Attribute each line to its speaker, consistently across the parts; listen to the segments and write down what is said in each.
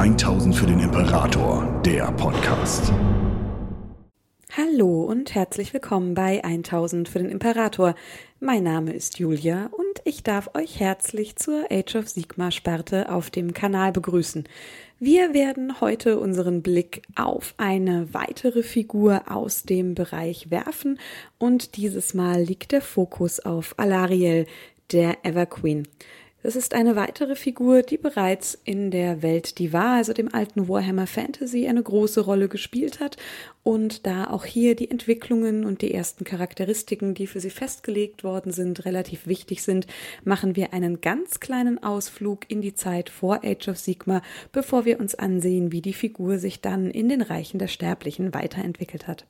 Speaker 1: 1000 für den Imperator, der Podcast.
Speaker 2: Hallo und herzlich willkommen bei 1000 für den Imperator. Mein Name ist Julia und ich darf euch herzlich zur Age of Sigma Sparte auf dem Kanal begrüßen. Wir werden heute unseren Blick auf eine weitere Figur aus dem Bereich werfen und dieses Mal liegt der Fokus auf Alariel, der Everqueen. Das ist eine weitere Figur, die bereits in der Welt, die war, also dem alten Warhammer Fantasy, eine große Rolle gespielt hat und da auch hier die Entwicklungen und die ersten Charakteristiken, die für sie festgelegt worden sind, relativ wichtig sind, machen wir einen ganz kleinen Ausflug in die Zeit vor Age of Sigma, bevor wir uns ansehen, wie die Figur sich dann in den Reichen der Sterblichen weiterentwickelt hat.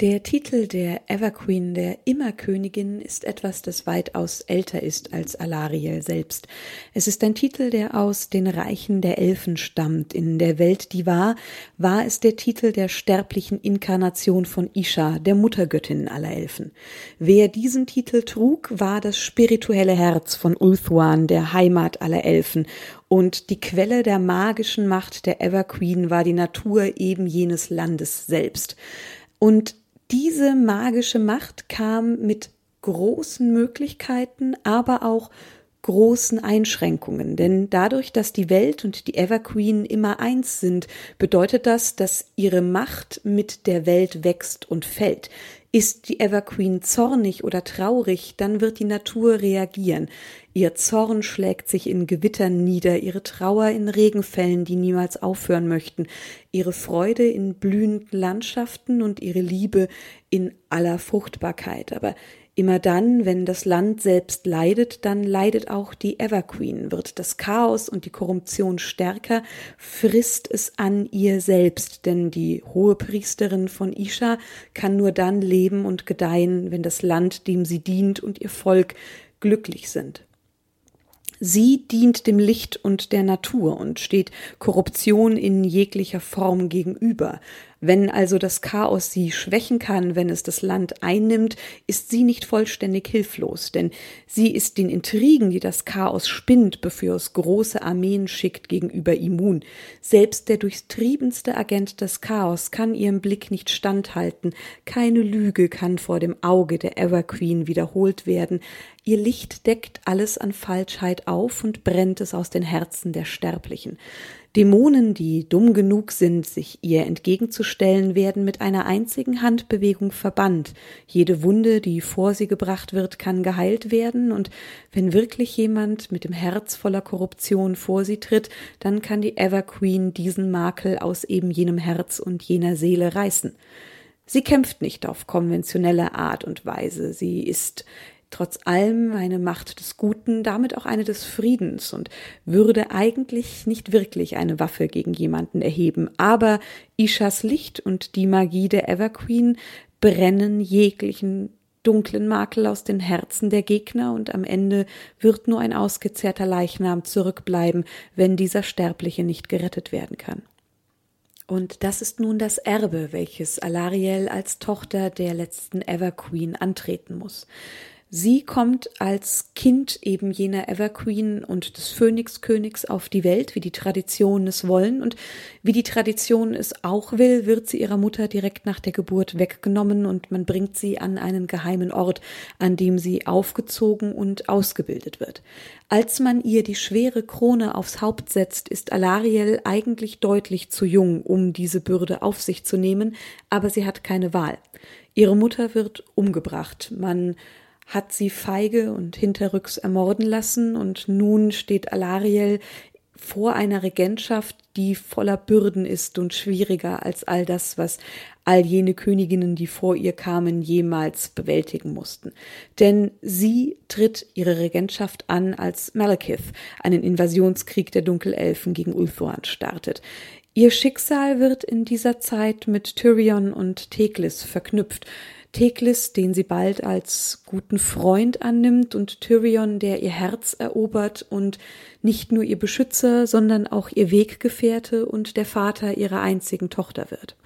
Speaker 2: Der Titel der Everqueen, der Immerkönigin, ist etwas, das weitaus älter ist als Alariel selbst. Es ist ein Titel, der aus den Reichen der Elfen stammt. In der Welt, die war, war es der Titel der sterblichen Inkarnation von Isha, der Muttergöttin aller Elfen. Wer diesen Titel trug, war das spirituelle Herz von Ulthuan, der Heimat aller Elfen, und die Quelle der magischen Macht der Everqueen war die Natur eben jenes Landes selbst. Und diese magische Macht kam mit großen Möglichkeiten, aber auch großen Einschränkungen. Denn dadurch, dass die Welt und die Everqueen immer eins sind, bedeutet das, dass ihre Macht mit der Welt wächst und fällt. Ist die Everqueen zornig oder traurig, dann wird die Natur reagieren. Ihr Zorn schlägt sich in Gewittern nieder, ihre Trauer in Regenfällen, die niemals aufhören möchten, ihre Freude in blühenden Landschaften und ihre Liebe in aller Fruchtbarkeit. Aber Immer dann, wenn das Land selbst leidet, dann leidet auch die Everqueen, wird das Chaos und die Korruption stärker, frisst es an ihr selbst, denn die hohe Priesterin von Isha kann nur dann leben und gedeihen, wenn das Land, dem sie dient und ihr Volk glücklich sind. Sie dient dem Licht und der Natur und steht Korruption in jeglicher Form gegenüber. Wenn also das Chaos sie schwächen kann, wenn es das Land einnimmt, ist sie nicht vollständig hilflos, denn sie ist den Intrigen, die das Chaos spinnt, bevor es große Armeen schickt, gegenüber immun. Selbst der durchtriebenste Agent des Chaos kann ihrem Blick nicht standhalten, keine Lüge kann vor dem Auge der Everqueen wiederholt werden, ihr Licht deckt alles an Falschheit auf und brennt es aus den Herzen der Sterblichen. Dämonen, die dumm genug sind, sich ihr entgegenzustellen, werden mit einer einzigen Handbewegung verbannt. Jede Wunde, die vor sie gebracht wird, kann geheilt werden, und wenn wirklich jemand mit dem Herz voller Korruption vor sie tritt, dann kann die Everqueen diesen Makel aus eben jenem Herz und jener Seele reißen. Sie kämpft nicht auf konventionelle Art und Weise, sie ist trotz allem eine Macht des Guten, damit auch eine des Friedens und würde eigentlich nicht wirklich eine Waffe gegen jemanden erheben. Aber Ishas Licht und die Magie der Everqueen brennen jeglichen dunklen Makel aus den Herzen der Gegner und am Ende wird nur ein ausgezehrter Leichnam zurückbleiben, wenn dieser Sterbliche nicht gerettet werden kann. Und das ist nun das Erbe, welches Alariel als Tochter der letzten Everqueen antreten muss. Sie kommt als Kind eben jener Everqueen und des Phönixkönigs auf die Welt, wie die Traditionen es wollen und wie die Tradition es auch will, wird sie ihrer Mutter direkt nach der Geburt weggenommen und man bringt sie an einen geheimen Ort, an dem sie aufgezogen und ausgebildet wird. Als man ihr die schwere Krone aufs Haupt setzt, ist Alariel eigentlich deutlich zu jung, um diese Bürde auf sich zu nehmen, aber sie hat keine Wahl. Ihre Mutter wird umgebracht. Man hat sie feige und hinterrücks ermorden lassen und nun steht Alariel vor einer Regentschaft, die voller Bürden ist und schwieriger als all das, was all jene Königinnen, die vor ihr kamen, jemals bewältigen mussten. Denn sie tritt ihre Regentschaft an, als Malekith einen Invasionskrieg der Dunkelelfen gegen Ulthuan startet. Ihr Schicksal wird in dieser Zeit mit Tyrion und Teklis verknüpft, Teklis, den sie bald als guten Freund annimmt, und Tyrion, der ihr Herz erobert und nicht nur ihr Beschützer, sondern auch ihr Weggefährte und der Vater ihrer einzigen Tochter wird.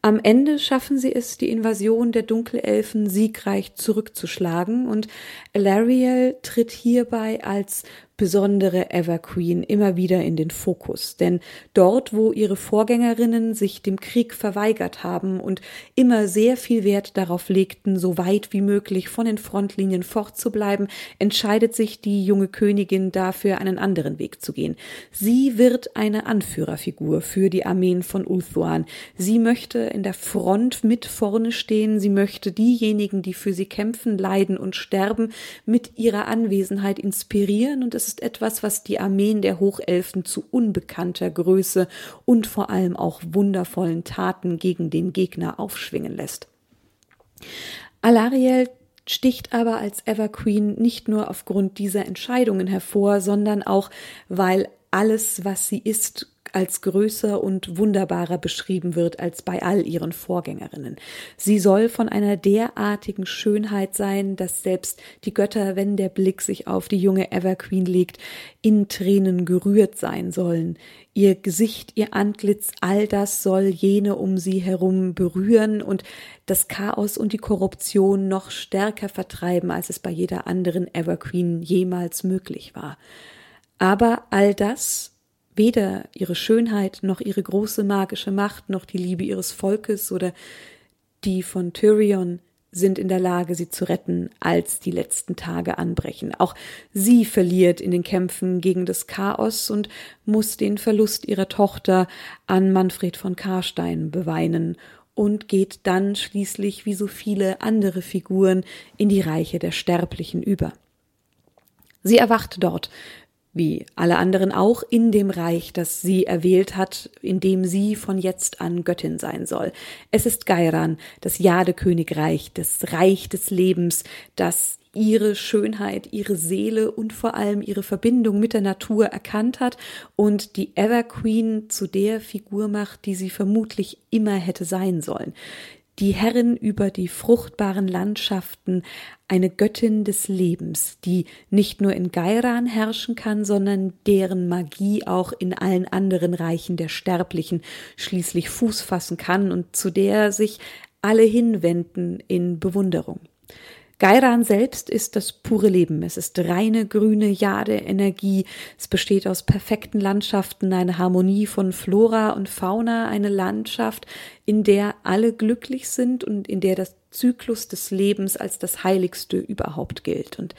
Speaker 2: Am Ende schaffen sie es, die Invasion der Dunkelelfen siegreich zurückzuschlagen und Alariel tritt hierbei als besondere Everqueen immer wieder in den Fokus. Denn dort, wo ihre Vorgängerinnen sich dem Krieg verweigert haben und immer sehr viel Wert darauf legten, so weit wie möglich von den Frontlinien fortzubleiben, entscheidet sich die junge Königin dafür, einen anderen Weg zu gehen. Sie wird eine Anführerfigur für die Armeen von Ulthuan. Sie möchte in der Front mit vorne stehen. Sie möchte diejenigen, die für sie kämpfen, leiden und sterben, mit ihrer Anwesenheit inspirieren und es ist etwas, was die Armeen der Hochelfen zu unbekannter Größe und vor allem auch wundervollen Taten gegen den Gegner aufschwingen lässt. Alariel sticht aber als Everqueen nicht nur aufgrund dieser Entscheidungen hervor, sondern auch, weil alles, was sie ist, als größer und wunderbarer beschrieben wird als bei all ihren Vorgängerinnen. Sie soll von einer derartigen Schönheit sein, dass selbst die Götter, wenn der Blick sich auf die junge Everqueen legt, in Tränen gerührt sein sollen. Ihr Gesicht, ihr Antlitz, all das soll jene um sie herum berühren und das Chaos und die Korruption noch stärker vertreiben, als es bei jeder anderen Everqueen jemals möglich war. Aber all das weder ihre Schönheit noch ihre große magische Macht noch die Liebe ihres Volkes oder die von Tyrion sind in der Lage, sie zu retten, als die letzten Tage anbrechen. Auch sie verliert in den Kämpfen gegen das Chaos und muss den Verlust ihrer Tochter an Manfred von Karstein beweinen und geht dann schließlich wie so viele andere Figuren in die Reiche der Sterblichen über. Sie erwacht dort wie alle anderen auch in dem Reich, das sie erwählt hat, in dem sie von jetzt an Göttin sein soll. Es ist Gairan, das Jadekönigreich, das Reich des Lebens, das ihre Schönheit, ihre Seele und vor allem ihre Verbindung mit der Natur erkannt hat und die Everqueen zu der Figur macht, die sie vermutlich immer hätte sein sollen die Herrin über die fruchtbaren Landschaften, eine Göttin des Lebens, die nicht nur in Gairan herrschen kann, sondern deren Magie auch in allen anderen Reichen der Sterblichen schließlich Fuß fassen kann und zu der sich alle hinwenden in Bewunderung. Gairan selbst ist das pure Leben. Es ist reine grüne Jade-Energie. Es besteht aus perfekten Landschaften, eine Harmonie von Flora und Fauna, eine Landschaft, in der alle glücklich sind und in der das Zyklus des Lebens als das Heiligste überhaupt gilt. Und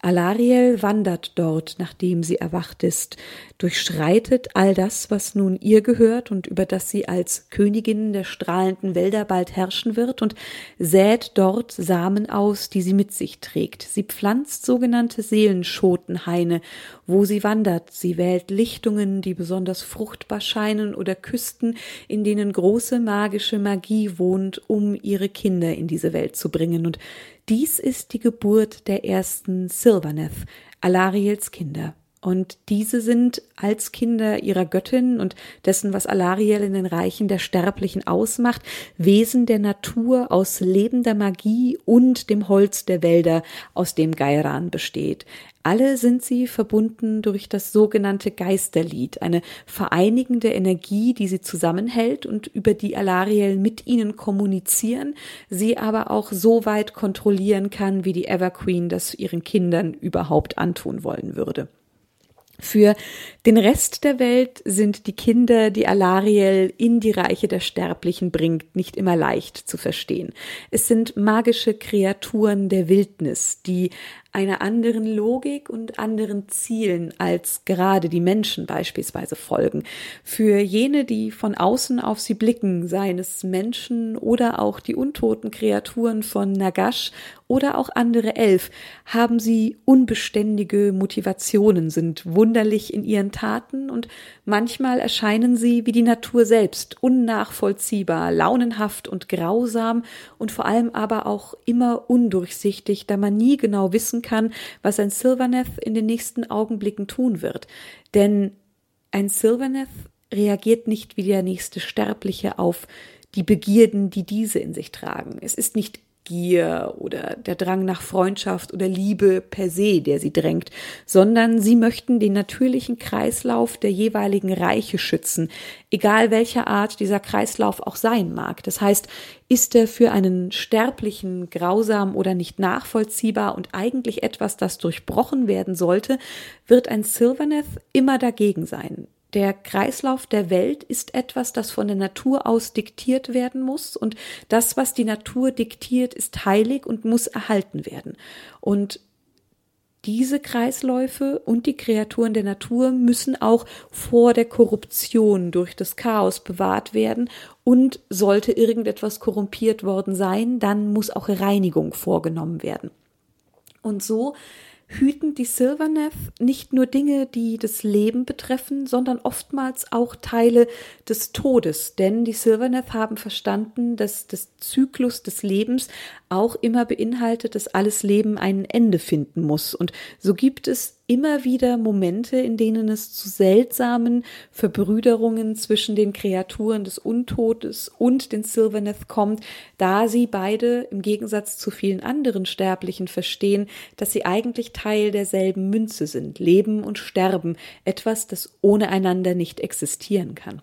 Speaker 2: Alariel wandert dort, nachdem sie erwacht ist, durchschreitet all das, was nun ihr gehört und über das sie als Königin der strahlenden Wälder bald herrschen wird und sät dort Samen aus, die sie mit sich trägt. Sie pflanzt sogenannte Seelenschotenhaine, wo sie wandert. Sie wählt Lichtungen, die besonders fruchtbar scheinen oder Küsten, in denen große magische Magie wohnt, um ihre Kinder in diese Welt zu bringen und dies ist die Geburt der ersten Silvaneth, Alariels Kinder. Und diese sind als Kinder ihrer Göttin und dessen, was Alariel in den Reichen der Sterblichen ausmacht, Wesen der Natur aus lebender Magie und dem Holz der Wälder, aus dem Gairan besteht. Alle sind sie verbunden durch das sogenannte Geisterlied, eine vereinigende Energie, die sie zusammenhält und über die Alariel mit ihnen kommunizieren, sie aber auch so weit kontrollieren kann, wie die Everqueen das ihren Kindern überhaupt antun wollen würde. Für den Rest der Welt sind die Kinder, die Alariel in die Reiche der Sterblichen bringt, nicht immer leicht zu verstehen. Es sind magische Kreaturen der Wildnis, die einer anderen Logik und anderen Zielen als gerade die Menschen beispielsweise folgen. Für jene, die von außen auf sie blicken, seien es Menschen oder auch die untoten Kreaturen von Nagash oder auch andere Elf, haben sie unbeständige Motivationen, sind wunderlich in ihren Taten und manchmal erscheinen sie wie die Natur selbst, unnachvollziehbar, launenhaft und grausam und vor allem aber auch immer undurchsichtig, da man nie genau wissen kann, was ein Sylvaneth in den nächsten Augenblicken tun wird. Denn ein Sylvaneth reagiert nicht wie der nächste Sterbliche auf die Begierden, die diese in sich tragen. Es ist nicht Gier oder der Drang nach Freundschaft oder Liebe per se, der sie drängt, sondern sie möchten den natürlichen Kreislauf der jeweiligen Reiche schützen, egal welcher Art dieser Kreislauf auch sein mag. Das heißt, ist er für einen Sterblichen grausam oder nicht nachvollziehbar und eigentlich etwas, das durchbrochen werden sollte, wird ein Sylvaneth immer dagegen sein. Der Kreislauf der Welt ist etwas, das von der Natur aus diktiert werden muss und das, was die Natur diktiert, ist heilig und muss erhalten werden. Und diese Kreisläufe und die Kreaturen der Natur müssen auch vor der Korruption durch das Chaos bewahrt werden und sollte irgendetwas korrumpiert worden sein, dann muss auch Reinigung vorgenommen werden. Und so hüten die Silverneth nicht nur Dinge, die das Leben betreffen, sondern oftmals auch Teile des Todes. Denn die Silverneth haben verstanden, dass das Zyklus des Lebens auch immer beinhaltet, dass alles Leben ein Ende finden muss. Und so gibt es immer wieder Momente, in denen es zu seltsamen Verbrüderungen zwischen den Kreaturen des Untodes und den Silverneth kommt, da sie beide im Gegensatz zu vielen anderen Sterblichen verstehen, dass sie eigentlich Teil derselben Münze sind, Leben und Sterben, etwas, das ohne einander nicht existieren kann.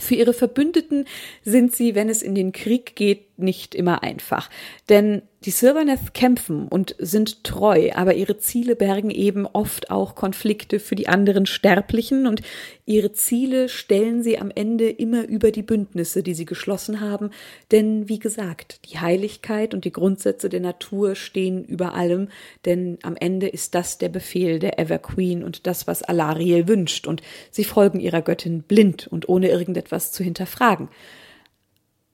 Speaker 2: Für ihre Verbündeten sind sie, wenn es in den Krieg geht, nicht immer einfach. Denn die Silverneth kämpfen und sind treu, aber ihre Ziele bergen eben oft auch Konflikte für die anderen Sterblichen und ihre Ziele stellen sie am Ende immer über die Bündnisse, die sie geschlossen haben. Denn wie gesagt, die Heiligkeit und die Grundsätze der Natur stehen über allem, denn am Ende ist das der Befehl der Everqueen und das, was Alariel wünscht, und sie folgen ihrer Göttin blind und ohne irgendetwas zu hinterfragen.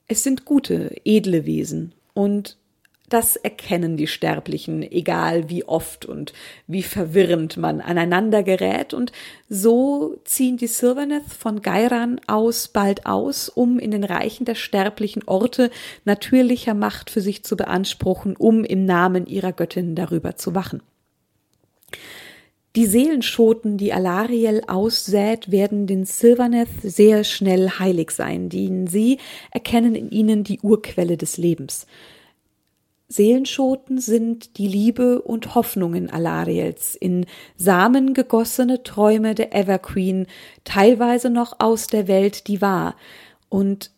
Speaker 2: Es sind gute, edle Wesen und das erkennen die Sterblichen, egal wie oft und wie verwirrend man aneinander gerät. Und so ziehen die Silverneth von Gairan aus bald aus, um in den Reichen der sterblichen Orte natürlicher Macht für sich zu beanspruchen, um im Namen ihrer Göttin darüber zu wachen. Die Seelenschoten, die Alariel aussät, werden den Silverneth sehr schnell heilig sein, denn sie erkennen in ihnen die Urquelle des Lebens. Seelenschoten sind die Liebe und Hoffnungen Alariels, in Samen gegossene Träume der Everqueen, teilweise noch aus der Welt, die war, und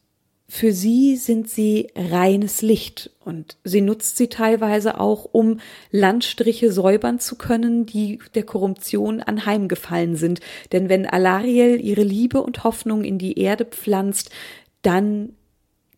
Speaker 2: für sie sind sie reines Licht. Und sie nutzt sie teilweise auch, um Landstriche säubern zu können, die der Korruption anheimgefallen sind. Denn wenn Alariel ihre Liebe und Hoffnung in die Erde pflanzt, dann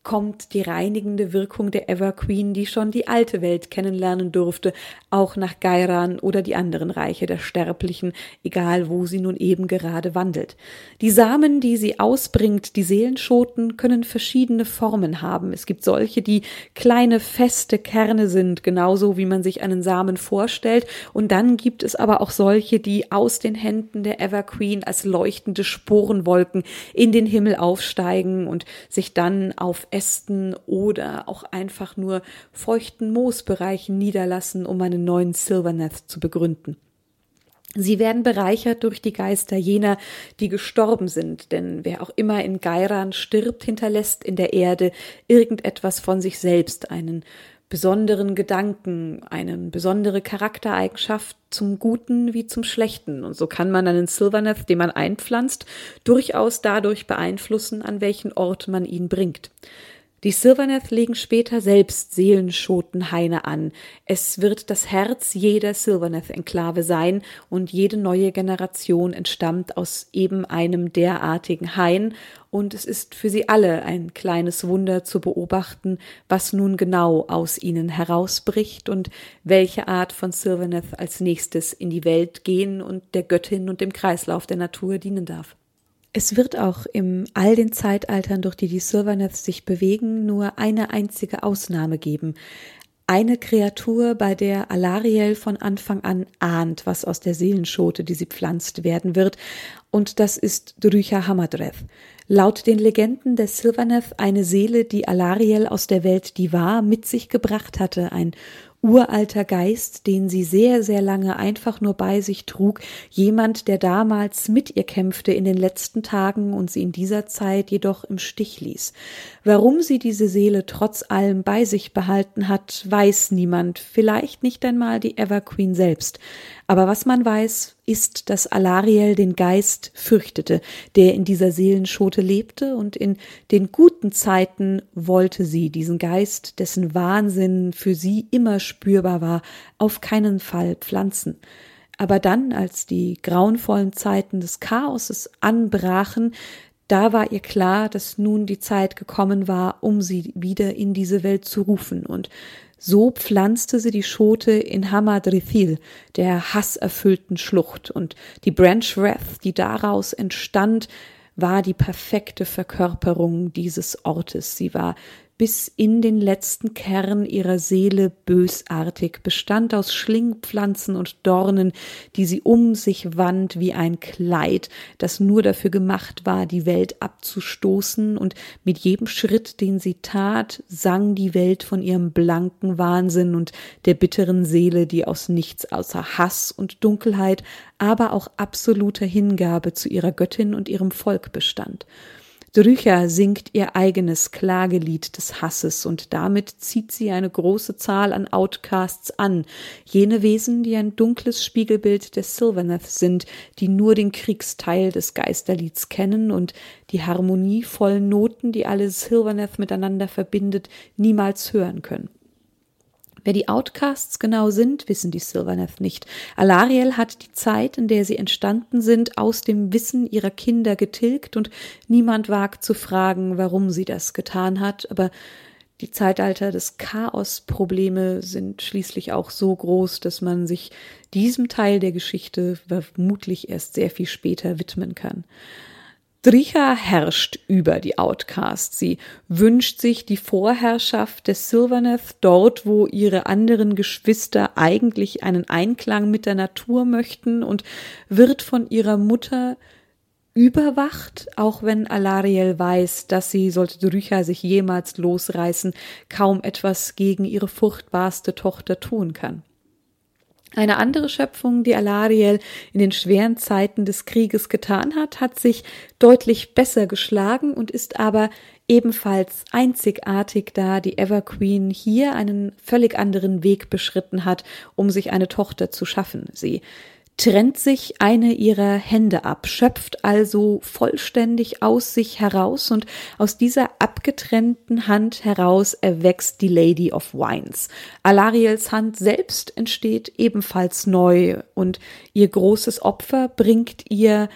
Speaker 2: kommt die reinigende Wirkung der Everqueen, die schon die alte Welt kennenlernen durfte, auch nach Gairan oder die anderen Reiche der Sterblichen, egal wo sie nun eben gerade wandelt. Die Samen, die sie ausbringt, die Seelenschoten, können verschiedene Formen haben. Es gibt solche, die kleine, feste Kerne sind, genauso wie man sich einen Samen vorstellt, und dann gibt es aber auch solche, die aus den Händen der Everqueen als leuchtende Sporenwolken in den Himmel aufsteigen und sich dann auf Ästen oder auch einfach nur feuchten Moosbereichen niederlassen, um einen neuen Silverneth zu begründen. Sie werden bereichert durch die Geister jener, die gestorben sind, denn wer auch immer in Geiran stirbt, hinterlässt in der Erde irgendetwas von sich selbst, einen besonderen Gedanken, eine besondere Charaktereigenschaft zum Guten wie zum Schlechten. Und so kann man einen Silverneth, den man einpflanzt, durchaus dadurch beeinflussen, an welchen Ort man ihn bringt. Die Silverneth legen später selbst Seelenschotenhaine an. Es wird das Herz jeder Silverneth-Enklave sein und jede neue Generation entstammt aus eben einem derartigen Hain und es ist für sie alle ein kleines Wunder zu beobachten, was nun genau aus ihnen herausbricht und welche Art von Silverneth als nächstes in die Welt gehen und der Göttin und dem Kreislauf der Natur dienen darf. Es wird auch im all den Zeitaltern, durch die die Sylvaneths sich bewegen, nur eine einzige Ausnahme geben. Eine Kreatur, bei der Alariel von Anfang an ahnt, was aus der Seelenschote, die sie pflanzt, werden wird, und das ist Drycha Hamadreth. Laut den Legenden der Sylvaneth eine Seele, die Alariel aus der Welt, die war, mit sich gebracht hatte, ein uralter Geist, den sie sehr, sehr lange einfach nur bei sich trug, jemand, der damals mit ihr kämpfte in den letzten Tagen und sie in dieser Zeit jedoch im Stich ließ. Warum sie diese Seele trotz allem bei sich behalten hat, weiß niemand, vielleicht nicht einmal die Everqueen selbst. Aber was man weiß, ist, dass Alariel den Geist fürchtete, der in dieser Seelenschote lebte, und in den guten Zeiten wollte sie diesen Geist, dessen Wahnsinn für sie immer spürbar war, auf keinen Fall pflanzen. Aber dann, als die grauenvollen Zeiten des Chaoses anbrachen, da war ihr klar, dass nun die Zeit gekommen war, um sie wieder in diese Welt zu rufen, und so pflanzte sie die Schote in Hamadrithil, der hasserfüllten Schlucht, und die Branch Wrath, die daraus entstand, war die perfekte Verkörperung dieses Ortes. Sie war bis in den letzten Kern ihrer Seele bösartig, bestand aus Schlingpflanzen und Dornen, die sie um sich wand wie ein Kleid, das nur dafür gemacht war, die Welt abzustoßen, und mit jedem Schritt, den sie tat, sang die Welt von ihrem blanken Wahnsinn und der bitteren Seele, die aus nichts außer Hass und Dunkelheit, aber auch absoluter Hingabe zu ihrer Göttin und ihrem Volk bestand. Drycha singt ihr eigenes Klagelied des Hasses und damit zieht sie eine große Zahl an Outcasts an, jene Wesen, die ein dunkles Spiegelbild des Sylvaneth sind, die nur den Kriegsteil des Geisterlieds kennen und die harmonievollen Noten, die alle Sylvaneth miteinander verbindet, niemals hören können. Wer die Outcasts genau sind, wissen die Sylvaneth nicht. Alariel hat die Zeit, in der sie entstanden sind, aus dem Wissen ihrer Kinder getilgt und niemand wagt zu fragen, warum sie das getan hat, aber die Zeitalter des Chaos-Probleme sind schließlich auch so groß, dass man sich diesem Teil der Geschichte vermutlich erst sehr viel später widmen kann. Dricha herrscht über die Outcasts. Sie wünscht sich die Vorherrschaft des Sylvaneth dort, wo ihre anderen Geschwister eigentlich einen Einklang mit der Natur möchten und wird von ihrer Mutter überwacht, auch wenn Alariel weiß, dass sie, sollte Dricha sich jemals losreißen, kaum etwas gegen ihre furchtbarste Tochter tun kann. Eine andere Schöpfung, die Alariel in den schweren Zeiten des Krieges getan hat, hat sich deutlich besser geschlagen und ist aber ebenfalls einzigartig, da die Everqueen hier einen völlig anderen Weg beschritten hat, um sich eine Tochter zu schaffen. Sie trennt sich eine ihrer Hände ab, schöpft also vollständig aus sich heraus und aus dieser abgetrennten Hand heraus erwächst die Lady of Wines. Alariels Hand selbst entsteht ebenfalls neu und ihr großes Opfer bringt ihr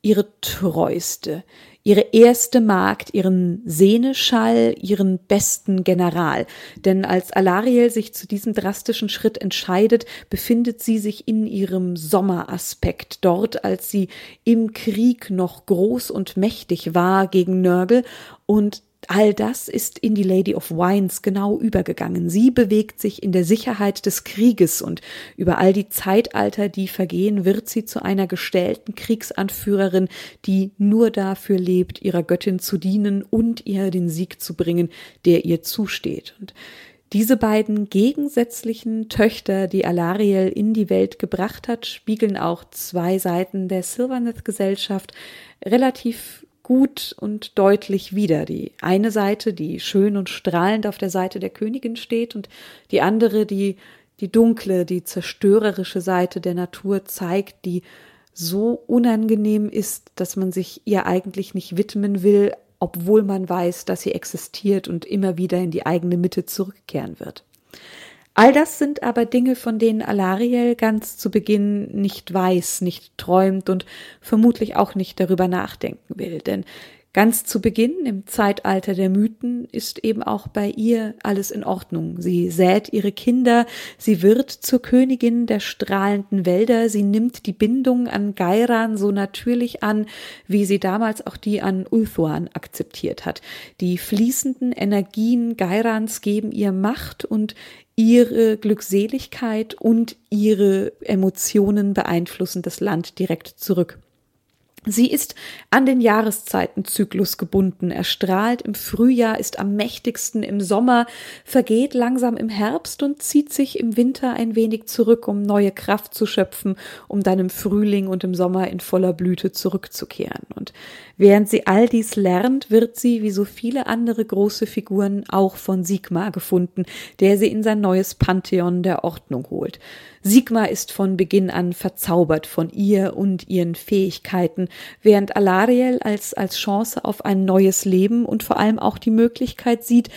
Speaker 2: ihre treueste, ihre erste Magd, ihren Seneschall, ihren besten General. Denn als Alariel sich zu diesem drastischen Schritt entscheidet, befindet sie sich in ihrem Sommeraspekt, dort als sie im Krieg noch groß und mächtig war gegen Nörgel und All das ist in die Lady of Wines genau übergegangen. Sie bewegt sich in der Sicherheit des Krieges und über all die Zeitalter, die vergehen, wird sie zu einer gestellten Kriegsanführerin, die nur dafür lebt, ihrer Göttin zu dienen und ihr den Sieg zu bringen, der ihr zusteht. Und diese beiden gegensätzlichen Töchter, die Alariel in die Welt gebracht hat, spiegeln auch zwei Seiten der Sylvaneth-Gesellschaft relativ gut und deutlich wieder. Die eine Seite, die schön und strahlend auf der Seite der Königin steht und die andere, die die dunkle, die zerstörerische Seite der Natur zeigt, die so unangenehm ist, dass man sich ihr eigentlich nicht widmen will, obwohl man weiß, dass sie existiert und immer wieder in die eigene Mitte zurückkehren wird. All das sind aber Dinge, von denen Alariel ganz zu Beginn nicht weiß, nicht träumt und vermutlich auch nicht darüber nachdenken will. Denn ganz zu Beginn im Zeitalter der Mythen ist eben auch bei ihr alles in Ordnung. Sie sät ihre Kinder, sie wird zur Königin der strahlenden Wälder, sie nimmt die Bindung an Gairan so natürlich an, wie sie damals auch die an Ulthuan akzeptiert hat. Die fließenden Energien Gairans geben ihr Macht und ihre Glückseligkeit und ihre Emotionen beeinflussen das Land direkt zurück. Sie ist an den Jahreszeitenzyklus gebunden. Er strahlt im Frühjahr, ist am mächtigsten im Sommer, vergeht langsam im Herbst und zieht sich im Winter ein wenig zurück, um neue Kraft zu schöpfen, um dann im Frühling und im Sommer in voller Blüte zurückzukehren. Und während sie all dies lernt, wird sie, wie so viele andere große Figuren, auch von Sigmar gefunden, der sie in sein neues Pantheon der Ordnung holt. Sigmar ist von Beginn an verzaubert von ihr und ihren Fähigkeiten, während Alariel als, als Chance auf ein neues Leben und vor allem auch die Möglichkeit sieht,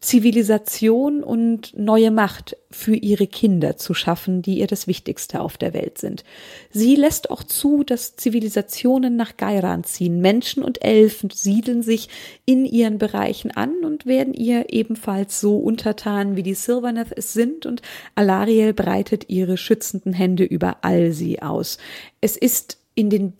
Speaker 2: Zivilisation und neue Macht für ihre Kinder zu schaffen, die ihr das Wichtigste auf der Welt sind. Sie lässt auch zu, dass Zivilisationen nach Gairan ziehen. Menschen und Elfen siedeln sich in ihren Bereichen an und werden ihr ebenfalls so untertan, wie die Silverneth es sind, und Alariel breitet ihre schützenden Hände über all sie aus. Es ist in den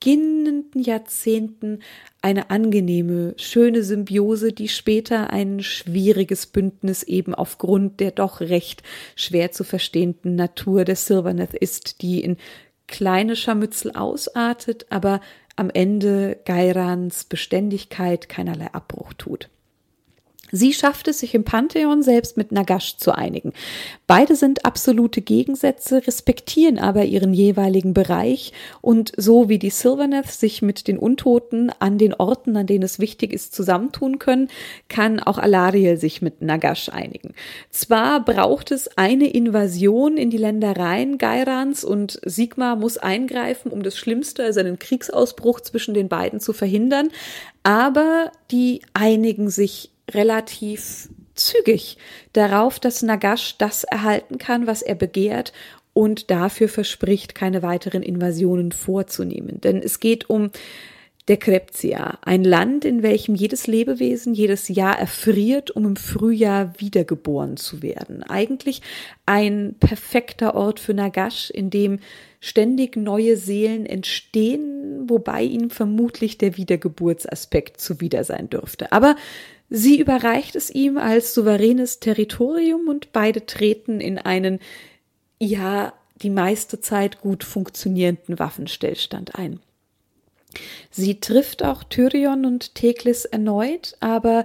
Speaker 2: beginnenden Jahrzehnten eine angenehme, schöne Symbiose, die später ein schwieriges Bündnis eben aufgrund der doch recht schwer zu verstehenden Natur der Silverneth ist, die in kleine Scharmützel ausartet, aber am Ende Geirans Beständigkeit keinerlei Abbruch tut. Sie schafft es sich im Pantheon selbst mit Nagash zu einigen. Beide sind absolute Gegensätze, respektieren aber ihren jeweiligen Bereich und so wie die Silverneth sich mit den Untoten an den Orten, an denen es wichtig ist, zusammentun können, kann auch Alariel sich mit Nagash einigen. Zwar braucht es eine Invasion in die Ländereien Geirans und Sigmar muss eingreifen, um das Schlimmste, also einen Kriegsausbruch zwischen den beiden zu verhindern, aber die einigen sich relativ zügig darauf, dass Nagash das erhalten kann, was er begehrt und dafür verspricht, keine weiteren Invasionen vorzunehmen. Denn es geht um Dekreptia, ein Land, in welchem jedes Lebewesen jedes Jahr erfriert, um im Frühjahr wiedergeboren zu werden. Eigentlich ein perfekter Ort für Nagash, in dem ständig neue Seelen entstehen, wobei ihm vermutlich der Wiedergeburtsaspekt zuwider sein dürfte. Aber Sie überreicht es ihm als souveränes Territorium und beide treten in einen, ja, die meiste Zeit gut funktionierenden Waffenstillstand ein. Sie trifft auch Tyrion und Teklis erneut, aber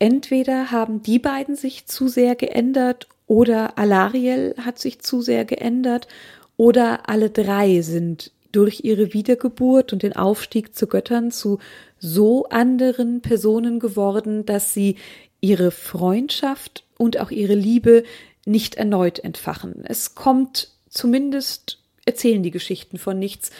Speaker 2: entweder haben die beiden sich zu sehr geändert oder Alariel hat sich zu sehr geändert oder alle drei sind durch ihre Wiedergeburt und den Aufstieg zu Göttern zu so anderen Personen geworden, dass sie ihre Freundschaft und auch ihre Liebe nicht erneut entfachen. Es kommt zumindest, erzählen die Geschichten von nichts,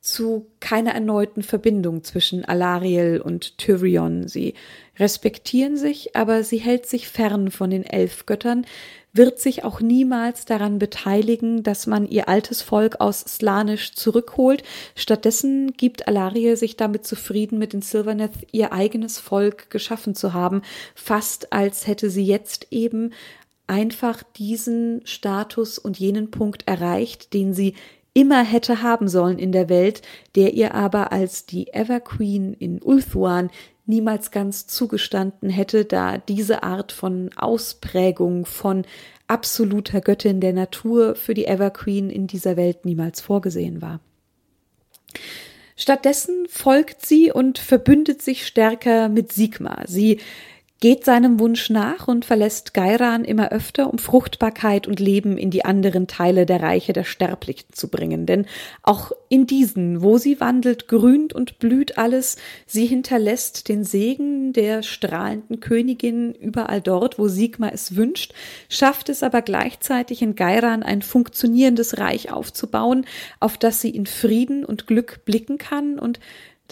Speaker 2: zu keiner erneuten Verbindung zwischen Alariel und Tyrion. Sie respektieren sich, aber sie hält sich fern von den Elfgöttern, wird sich auch niemals daran beteiligen, dass man ihr altes Volk aus Slanisch zurückholt. Stattdessen gibt Alaria sich damit zufrieden, mit den Silverneth ihr eigenes Volk geschaffen zu haben, fast als hätte sie jetzt eben einfach diesen Status und jenen Punkt erreicht, den sie immer hätte haben sollen in der Welt, der ihr aber als die Everqueen in Ulthuan niemals ganz zugestanden hätte, da diese Art von Ausprägung von absoluter Göttin der Natur für die Everqueen in dieser Welt niemals vorgesehen war. Stattdessen folgt sie und verbündet sich stärker mit Sigma. Sie geht seinem Wunsch nach und verlässt Gairan immer öfter, um Fruchtbarkeit und Leben in die anderen Teile der Reiche der Sterblichen zu bringen. Denn auch in diesen, wo sie wandelt, grünt und blüht alles. Sie hinterlässt den Segen der strahlenden Königin überall dort, wo Sigmar es wünscht, schafft es aber gleichzeitig in Gairan ein funktionierendes Reich aufzubauen, auf das sie in Frieden und Glück blicken kann und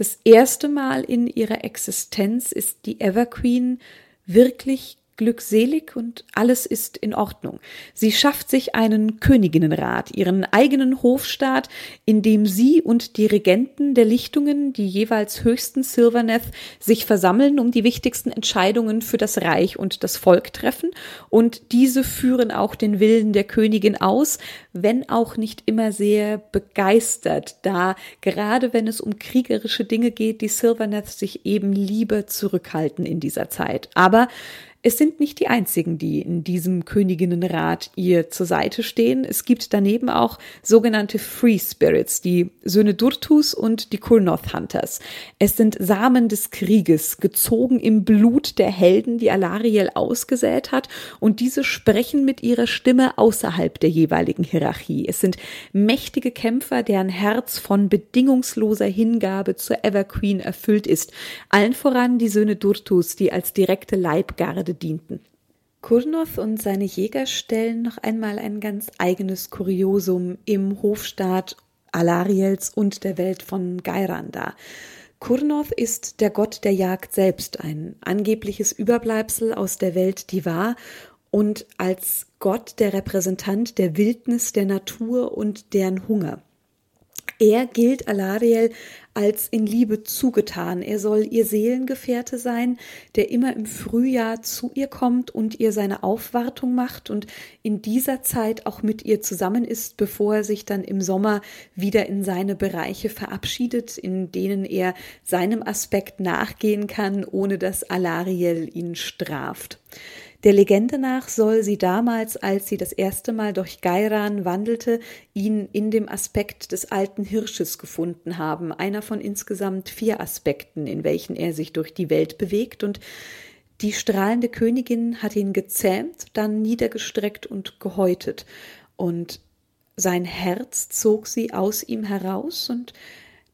Speaker 2: das erste Mal in ihrer Existenz ist die Everqueen wirklich glückselig und alles ist in Ordnung. Sie schafft sich einen Königinnenrat, ihren eigenen Hofstaat, in dem sie und die Regenten der Lichtungen, die jeweils höchsten Silverneth, sich versammeln, um die wichtigsten Entscheidungen für das Reich und das Volk treffen. Und diese führen auch den Willen der Königin aus, wenn auch nicht immer sehr begeistert, da gerade wenn es um kriegerische Dinge geht, die Silverneth sich eben lieber zurückhalten in dieser Zeit. Aber Es sind nicht die einzigen, die in diesem Königinnenrat ihr zur Seite stehen. Es gibt daneben auch sogenannte Free Spirits, die Söhne Durtus und die Kurnoth Hunters. Es sind Samen des Krieges, gezogen im Blut der Helden, die Alariel ausgesät hat, und diese sprechen mit ihrer Stimme außerhalb der jeweiligen Hierarchie. Es sind mächtige Kämpfer, deren Herz von bedingungsloser Hingabe zur Everqueen erfüllt ist. Allen voran die Söhne Durtus, die als direkte Leibgarde Erde dienten. Kurnoth und seine Jäger stellen noch einmal ein ganz eigenes Kuriosum im Hofstaat Alariels und der Welt von Gairan dar. Kurnoth ist der Gott der Jagd selbst, ein angebliches Überbleibsel aus der Welt, die war, und als Gott der Repräsentant der Wildnis, der Natur und deren Hunger. Er gilt Alariel als in Liebe zugetan. Er soll ihr Seelengefährte sein, der immer im Frühjahr zu ihr kommt und ihr seine Aufwartung macht und in dieser Zeit auch mit ihr zusammen ist, bevor er sich dann im Sommer wieder in seine Bereiche verabschiedet, in denen er seinem Aspekt nachgehen kann, ohne dass Alariel ihn straft. Der Legende nach soll sie damals, als sie das erste Mal durch Gairan wandelte, ihn in dem Aspekt des alten Hirsches gefunden haben, einer von insgesamt vier Aspekten, in welchen er sich durch die Welt bewegt, und die strahlende Königin hat ihn gezähmt, dann niedergestreckt und gehäutet, und sein Herz zog sie aus ihm heraus, und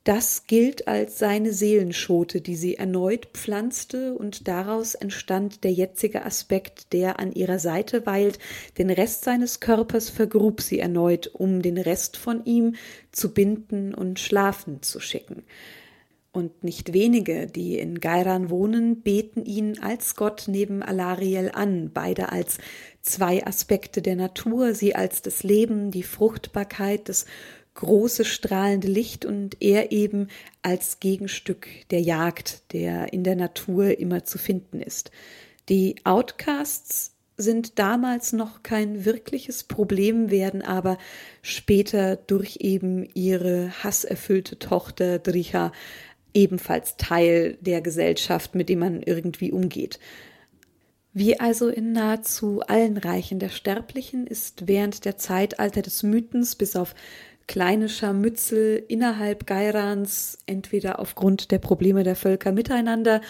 Speaker 2: das gilt als seine Seelenschote, die sie erneut pflanzte, und daraus entstand der jetzige Aspekt, der an ihrer Seite weilt. Den Rest seines Körpers vergrub sie erneut, um den Rest von ihm zu binden und schlafen zu schicken. Und nicht wenige, die in Gairan wohnen, beten ihn als Gott neben Alariel an, beide als zwei Aspekte der Natur, sie als das Leben, die Fruchtbarkeit, das große strahlende Licht und er eben als Gegenstück der Jagd, der in der Natur immer zu finden ist. Die Outcasts sind damals noch kein wirkliches Problem, werden aber später durch eben ihre hasserfüllte Tochter Dricha ebenfalls Teil der Gesellschaft, mit dem man irgendwie umgeht. Wie also in nahezu allen Reichen der Sterblichen ist während der Zeitalter des Mythens bis auf kleine Scharmützel innerhalb Gairans, entweder aufgrund der Probleme der Völker miteinander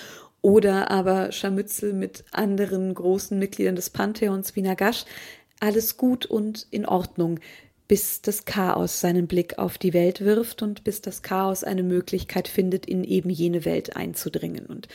Speaker 2: oder aber Scharmützel mit anderen großen Mitgliedern des Pantheons wie Nagash, alles gut und in Ordnung, bis das Chaos seinen Blick auf die Welt wirft und bis das Chaos eine Möglichkeit findet, in eben jene Welt einzudringen. Und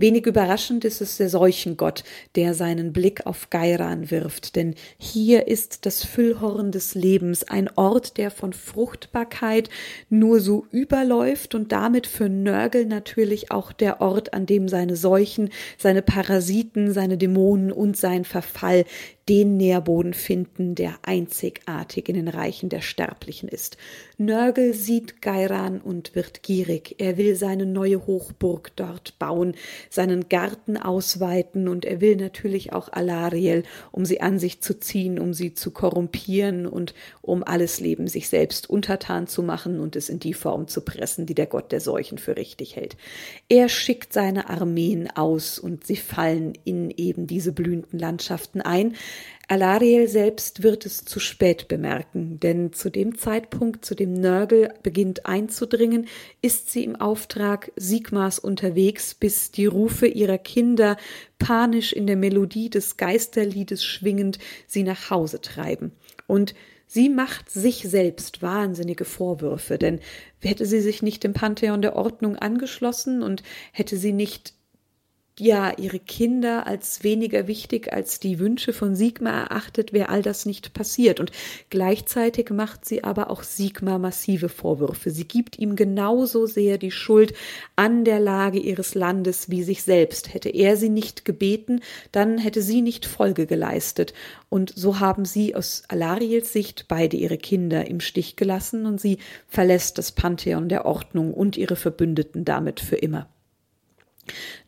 Speaker 2: Wenig überraschend ist es der Seuchengott, der seinen Blick auf Gairan wirft, denn hier ist das Füllhorn des Lebens, ein Ort, der von Fruchtbarkeit nur so überläuft und damit für Nörgel natürlich auch der Ort, an dem seine Seuchen, seine Parasiten, seine Dämonen und sein Verfall den Nährboden finden, der einzigartig in den Reichen der Sterblichen ist. Nörgel sieht Gairan und wird gierig. Er will seine neue Hochburg dort bauen, seinen Garten ausweiten und er will natürlich auch Alariel, um sie an sich zu ziehen, um sie zu korrumpieren und um alles Leben sich selbst untertan zu machen und es in die Form zu pressen, die der Gott der Seuchen für richtig hält. Er schickt seine Armeen aus und sie fallen in eben diese blühenden Landschaften ein. Alariel selbst wird es zu spät bemerken, denn zu dem Zeitpunkt, zu dem Nörgel beginnt einzudringen, ist sie im Auftrag Sigmars unterwegs, bis die Rufe ihrer Kinder panisch in der Melodie des Geisterliedes schwingend sie nach Hause treiben. Und Sie macht sich selbst wahnsinnige Vorwürfe, denn hätte sie sich nicht dem Pantheon der Ordnung angeschlossen und hätte sie nicht ja ihre Kinder als weniger wichtig als die Wünsche von Sigmar erachtet, wäre all das nicht passiert. Und gleichzeitig macht sie aber auch Sigmar massive Vorwürfe. Sie gibt ihm genauso sehr die Schuld an der Lage ihres Landes wie sich selbst. Hätte er sie nicht gebeten, dann hätte sie nicht Folge geleistet. Und so haben sie aus Alariels Sicht beide ihre Kinder im Stich gelassen und sie verlässt das Pantheon der Ordnung und ihre Verbündeten damit für immer.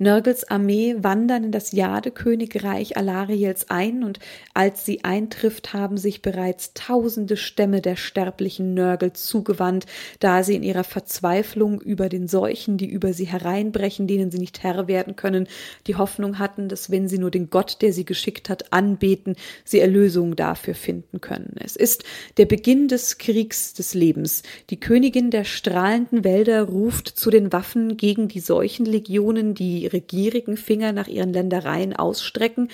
Speaker 2: Nörgels Armee wandern in das Jade-Königreich Alariels ein und als sie eintrifft, haben sich bereits tausende Stämme der sterblichen Nörgel zugewandt, da sie in ihrer Verzweiflung über den Seuchen, die über sie hereinbrechen, denen sie nicht Herr werden können, die Hoffnung hatten, dass wenn sie nur den Gott, der sie geschickt hat, anbeten, sie Erlösung dafür finden können. Es ist der Beginn des Kriegs des Lebens. Die Königin der strahlenden Wälder ruft zu den Waffen gegen die Seuchenlegionen, die ihre gierigen Finger nach ihren Ländereien ausstrecken.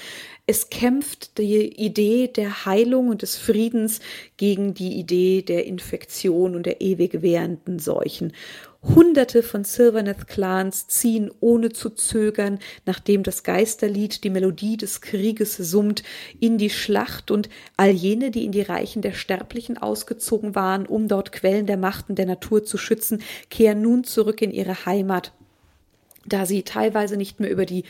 Speaker 2: Es kämpft die Idee der Heilung und des Friedens gegen die Idee der Infektion und der ewig währenden Seuchen. Hunderte von Sylvaneth-Clans ziehen ohne zu zögern, nachdem das Geisterlied die Melodie des Krieges summt, in die Schlacht und all jene, die in die Reichen der Sterblichen ausgezogen waren, um dort Quellen der Machten der Natur zu schützen, kehren nun zurück in ihre Heimat da sie teilweise nicht mehr über die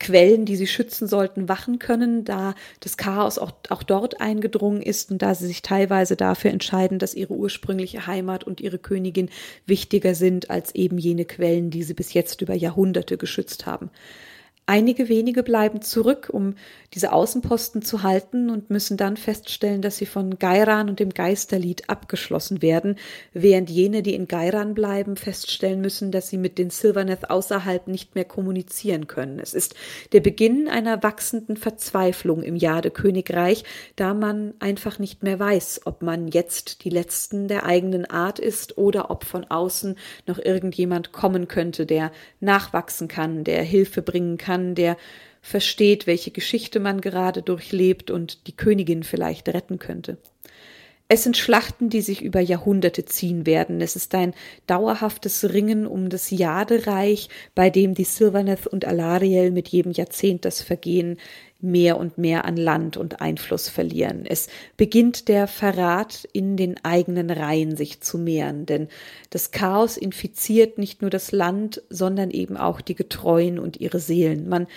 Speaker 2: Quellen, die sie schützen sollten, wachen können, da das Chaos auch, auch dort eingedrungen ist und da sie sich teilweise dafür entscheiden, dass ihre ursprüngliche Heimat und ihre Königin wichtiger sind als eben jene Quellen, die sie bis jetzt über Jahrhunderte geschützt haben. Einige wenige bleiben zurück, um diese Außenposten zu halten und müssen dann feststellen, dass sie von Gairan und dem Geisterlied abgeschlossen werden, während jene, die in Gairan bleiben, feststellen müssen, dass sie mit den Silverneth außerhalb nicht mehr kommunizieren können. Es ist der Beginn einer wachsenden Verzweiflung im Jade-Königreich, da man einfach nicht mehr weiß, ob man jetzt die Letzten der eigenen Art ist oder ob von außen noch irgendjemand kommen könnte, der nachwachsen kann, der Hilfe bringen kann, kann, der versteht, welche Geschichte man gerade durchlebt und die Königin vielleicht retten könnte. Es sind Schlachten, die sich über Jahrhunderte ziehen werden. Es ist ein dauerhaftes Ringen um das Jadereich, bei dem die Silvaneth und Alariel mit jedem Jahrzehnt das Vergehen mehr und mehr an Land und Einfluss verlieren. Es beginnt der Verrat in den eigenen Reihen sich zu mehren, denn das Chaos infiziert nicht nur das Land, sondern eben auch die Getreuen und ihre Seelen. Man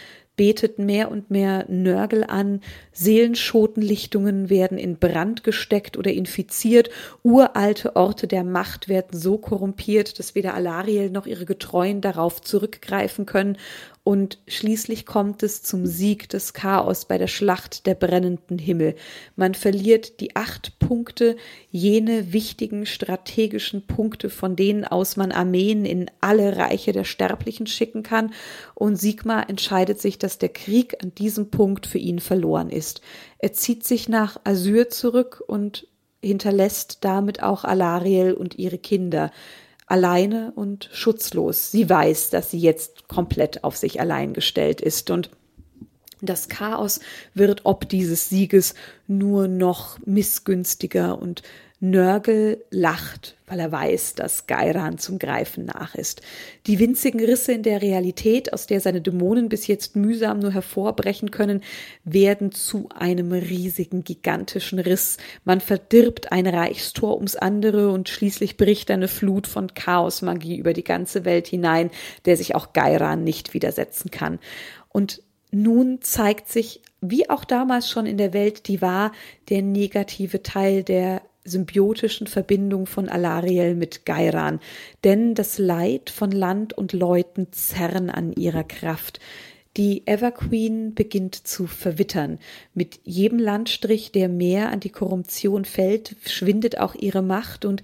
Speaker 2: betet mehr und mehr Nörgel an, Seelenschotenlichtungen werden in Brand gesteckt oder infiziert, uralte Orte der Macht werden so korrumpiert, dass weder Alariel noch ihre Getreuen darauf zurückgreifen können und schließlich kommt es zum Sieg des Chaos bei der Schlacht der brennenden Himmel. Man verliert die acht Punkte, jene wichtigen strategischen Punkte, von denen aus man Armeen in alle Reiche der Sterblichen schicken kann, und Sigmar entscheidet sich, dass der Krieg an diesem Punkt für ihn verloren ist. Er zieht sich nach Asyr zurück und hinterlässt damit auch Alariel und ihre Kinder alleine und schutzlos. Sie weiß, dass sie jetzt komplett auf sich allein gestellt ist und das Chaos wird ob dieses Sieges nur noch missgünstiger und Nörgel lacht, weil er weiß, dass Gairan zum Greifen nach ist. Die winzigen Risse in der Realität, aus der seine Dämonen bis jetzt mühsam nur hervorbrechen können, werden zu einem riesigen, gigantischen Riss. Man verdirbt ein Reichstor ums andere und schließlich bricht eine Flut von Chaosmagie über die ganze Welt hinein, der sich auch Gairan nicht widersetzen kann. Und nun zeigt sich, wie auch damals schon in der Welt, die war, der negative Teil der symbiotischen Verbindung von Alariel mit Gairan, denn das Leid von Land und Leuten zerren an ihrer Kraft. Die Everqueen beginnt zu verwittern. Mit jedem Landstrich, der mehr an die Korruption fällt, schwindet auch ihre Macht und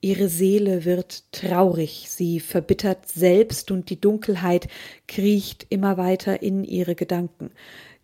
Speaker 2: ihre Seele wird traurig. Sie verbittert selbst und die Dunkelheit kriecht immer weiter in ihre Gedanken.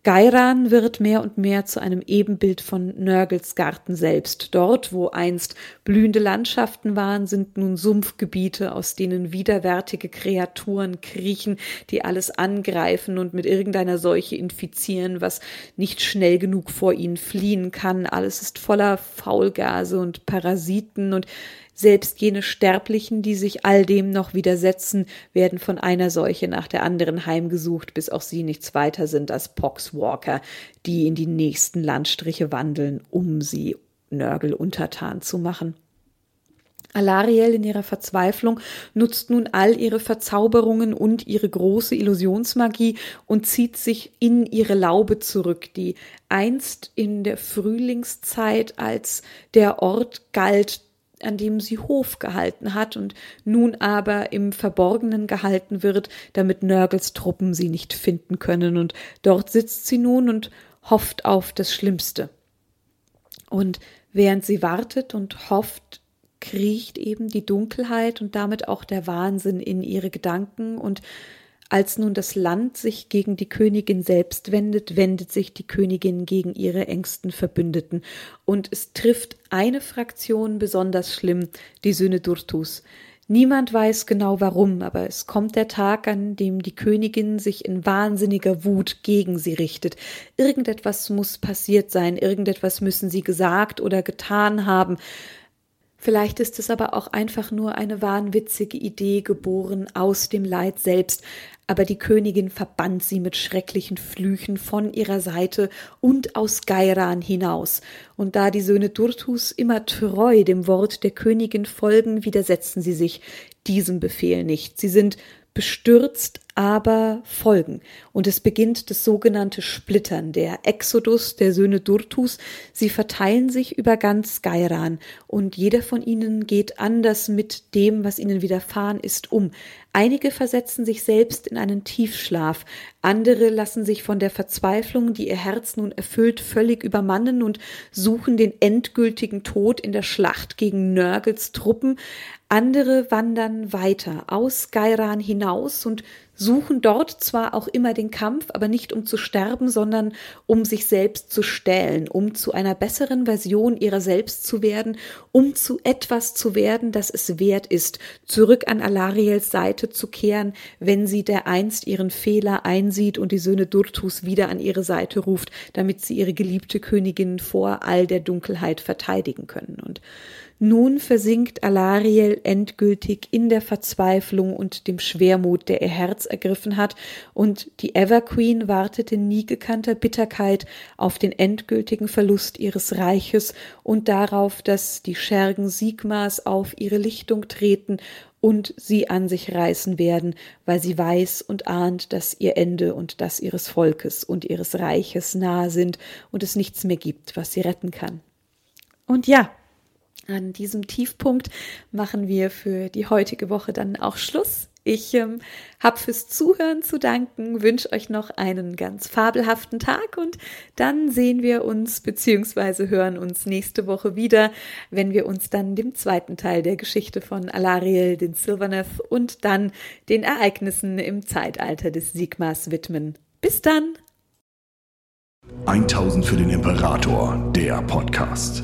Speaker 2: Gairan wird mehr und mehr zu einem Ebenbild von Nörgels Garten selbst. Dort, wo einst blühende Landschaften waren, sind nun Sumpfgebiete, aus denen widerwärtige Kreaturen kriechen, die alles angreifen und mit irgendeiner Seuche infizieren, was nicht schnell genug vor ihnen fliehen kann. Alles ist voller Faulgase und Parasiten und selbst jene Sterblichen, die sich all dem noch widersetzen, werden von einer Seuche nach der anderen heimgesucht, bis auch sie nichts weiter sind als Poxwalker, die in die nächsten Landstriche wandeln, um sie Nörgel untertan zu machen. Alariel in ihrer Verzweiflung nutzt nun all ihre Verzauberungen und ihre große Illusionsmagie und zieht sich in ihre Laube zurück, die einst in der Frühlingszeit als der Ort galt, an dem sie Hof gehalten hat und nun aber im Verborgenen gehalten wird, damit Nörgels Truppen sie nicht finden können. Und dort sitzt sie nun und hofft auf das Schlimmste. Und während sie wartet und hofft, kriecht eben die Dunkelheit und damit auch der Wahnsinn in ihre Gedanken und als nun das Land sich gegen die Königin selbst wendet, wendet sich die Königin gegen ihre engsten Verbündeten. Und es trifft eine Fraktion besonders schlimm, die Söhne Durtus. Niemand weiß genau warum, aber es kommt der Tag, an dem die Königin sich in wahnsinniger Wut gegen sie richtet. Irgendetwas muss passiert sein, irgendetwas müssen sie gesagt oder getan haben. Vielleicht ist es aber auch einfach nur eine wahnwitzige Idee geboren aus dem Leid selbst, aber die Königin verbannt sie mit schrecklichen Flüchen von ihrer Seite und aus Geiran hinaus. Und da die Söhne Durtus immer treu dem Wort der Königin folgen, widersetzen sie sich diesem Befehl nicht. Sie sind bestürzt, aber folgen. Und es beginnt das sogenannte Splittern, der Exodus der Söhne Durtus. Sie verteilen sich über ganz Geiran und jeder von ihnen geht anders mit dem, was ihnen widerfahren ist, um. Einige versetzen sich selbst in einen Tiefschlaf, andere lassen sich von der Verzweiflung, die ihr Herz nun erfüllt, völlig übermannen und suchen den endgültigen Tod in der Schlacht gegen Nörgels Truppen, andere wandern weiter aus Geiran hinaus und suchen dort zwar auch immer den Kampf, aber nicht um zu sterben, sondern um sich selbst zu stählen, um zu einer besseren Version ihrer selbst zu werden, um zu etwas zu werden, das es wert ist, zurück an Alariels Seite zu kehren, wenn sie dereinst ihren Fehler einsieht und die Söhne Durtus wieder an ihre Seite ruft, damit sie ihre geliebte Königin vor all der Dunkelheit verteidigen können. Und nun versinkt Alariel endgültig in der Verzweiflung und dem Schwermut, der ihr Herz ergriffen hat, und die Everqueen wartet in nie gekannter Bitterkeit auf den endgültigen Verlust ihres Reiches und darauf, dass die Schergen Sigmas auf ihre Lichtung treten und sie an sich reißen werden, weil sie weiß und ahnt, dass ihr Ende und das ihres Volkes und ihres Reiches nahe sind und es nichts mehr gibt, was sie retten kann. Und ja, an diesem Tiefpunkt machen wir für die heutige Woche dann auch Schluss. Ich ähm, habe fürs Zuhören zu danken, wünsche euch noch einen ganz fabelhaften Tag und dann sehen wir uns bzw. hören uns nächste Woche wieder, wenn wir uns dann dem zweiten Teil der Geschichte von Alariel, den Silverneth und dann den Ereignissen im Zeitalter des Sigmas widmen. Bis dann!
Speaker 1: 1000 für den Imperator, der Podcast.